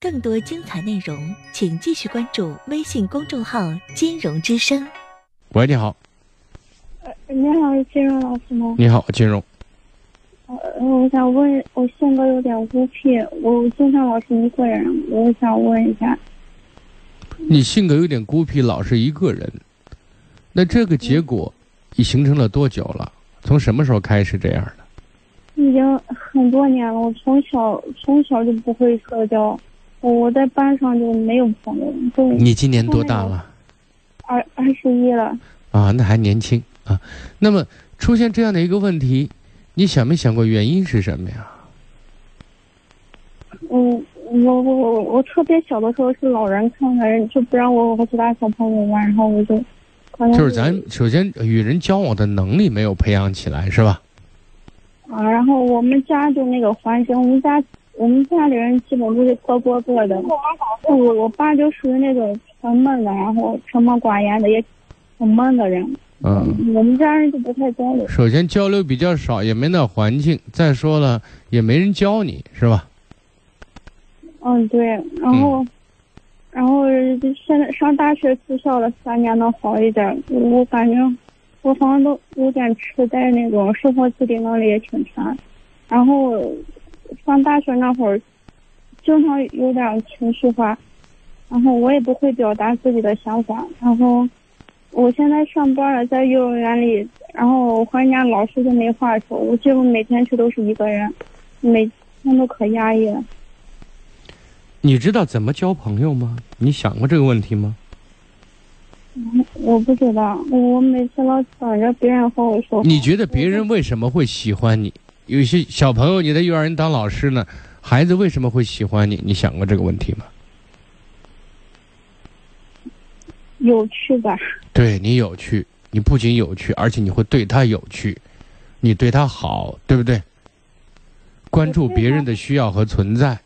更多精彩内容，请继续关注微信公众号“金融之声”。喂，你好。呃，你好，金融老师吗？你好，金融。呃，我想问，我性格有点孤僻，我经常老是一个人，我想问一下。你性格有点孤僻，老是一个人，那这个结果已形成了多久了？从什么时候开始这样的？已经很多年了。我从小从小就不会社交，我在班上就没有朋友。就你今年多大了？二二十一了。啊，那还年轻啊。那么出现这样的一个问题，你想没想过原因是什么呀？嗯。我我我我特别小的时候是老人看人就不让我和其他小朋友玩，然后我就，就是咱首先与人交往的能力没有培养起来，是吧？啊，然后我们家就那个环境，我们家我们家里人基本都是各过各的。我我爸就属于那种沉闷的，然后沉默寡言的，也很闷的人。嗯。我们家人就不太交流。首先交流比较少，也没那环境。再说了，也没人教你，是吧？嗯，对，然后，然后现在上大学住校了三年能好一点。我感觉我好像都有点痴呆那种，生活自理能力也挺差。然后上大学那会儿，经常有点情绪化，然后我也不会表达自己的想法。然后我现在上班了，在幼儿园里，然后我和人家老师就没话说。我几乎每天去都是一个人，每天都可压抑了。你知道怎么交朋友吗？你想过这个问题吗？我不知道，我每次老想着别人和我说。你觉得别人为什么会喜欢你？有些小朋友你在幼儿园当老师呢，孩子为什么会喜欢你？你想过这个问题吗？有趣吧？对你有趣，你不仅有趣，而且你会对他有趣，你对他好，对不对？关注别人的需要和存在。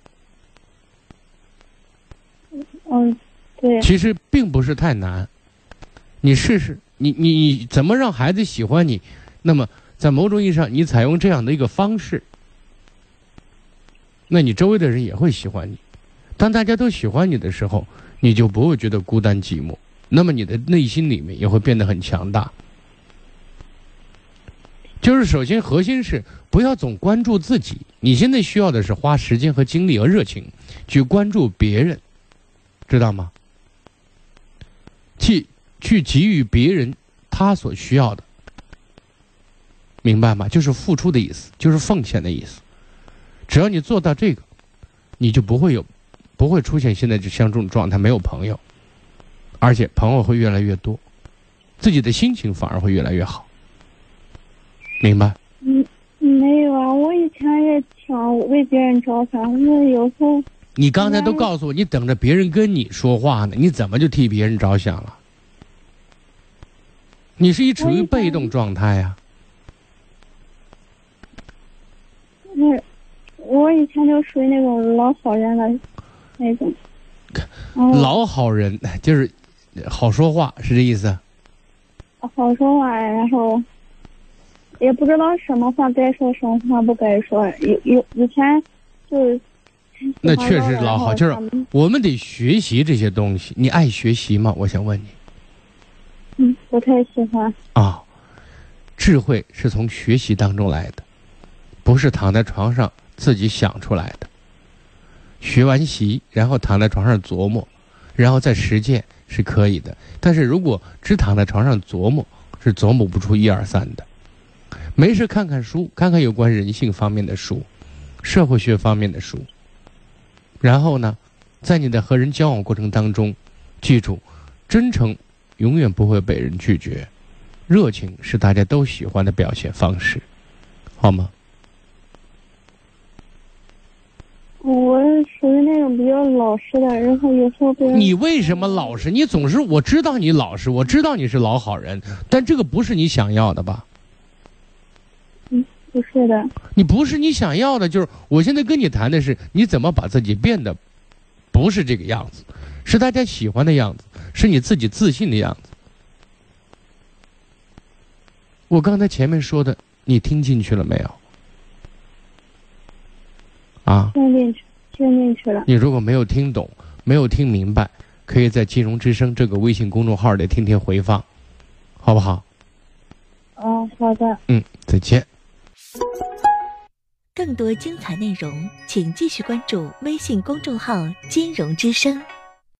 嗯，对。其实并不是太难，你试试，你你你怎么让孩子喜欢你？那么在某种意义上，你采用这样的一个方式，那你周围的人也会喜欢你。当大家都喜欢你的时候，你就不会觉得孤单寂寞。那么你的内心里面也会变得很强大。就是首先核心是不要总关注自己，你现在需要的是花时间和精力和热情去关注别人。知道吗？去去给予别人他所需要的，明白吗？就是付出的意思，就是奉献的意思。只要你做到这个，你就不会有，不会出现现在就像这种状态，没有朋友，而且朋友会越来越多，自己的心情反而会越来越好。明白？嗯，没有啊，我以前也挺为别人着想，因为有时候。你刚才都告诉我，你等着别人跟你说话呢，你怎么就替别人着想了？你是一处于被动状态呀。我我以前就属于那种老好人了那种。老好人就是好说话，是这意思？好说话，然后也不知道什么话该说，什么话不该说。有有以前就是。那确实老好，就是我们得学习这些东西。你爱学习吗？我想问你。不太喜欢。啊，智慧是从学习当中来的，不是躺在床上自己想出来的。学完习，然后躺在床上琢磨，然后再实践是可以的。但是如果只躺在床上琢磨，是琢磨不出一二三的。没事，看看书，看看有关人性方面的书，社会学方面的书。然后呢，在你的和人交往过程当中，记住，真诚永远不会被人拒绝，热情是大家都喜欢的表现方式，好吗？我属于那种比较老实的，然后有时候别人你为什么老实？你总是我知道你老实，我知道你是老好人，但这个不是你想要的吧？嗯不是的，你不是你想要的，就是我现在跟你谈的是你怎么把自己变得不是这个样子，是大家喜欢的样子，是你自己自信的样子。我刚才前面说的，你听进去了没有？啊？听进去，听进去了。你如果没有听懂，没有听明白，可以在“金融之声”这个微信公众号里听听回放，好不好？哦，好的。嗯，再见。更多精彩内容，请继续关注微信公众号“金融之声”。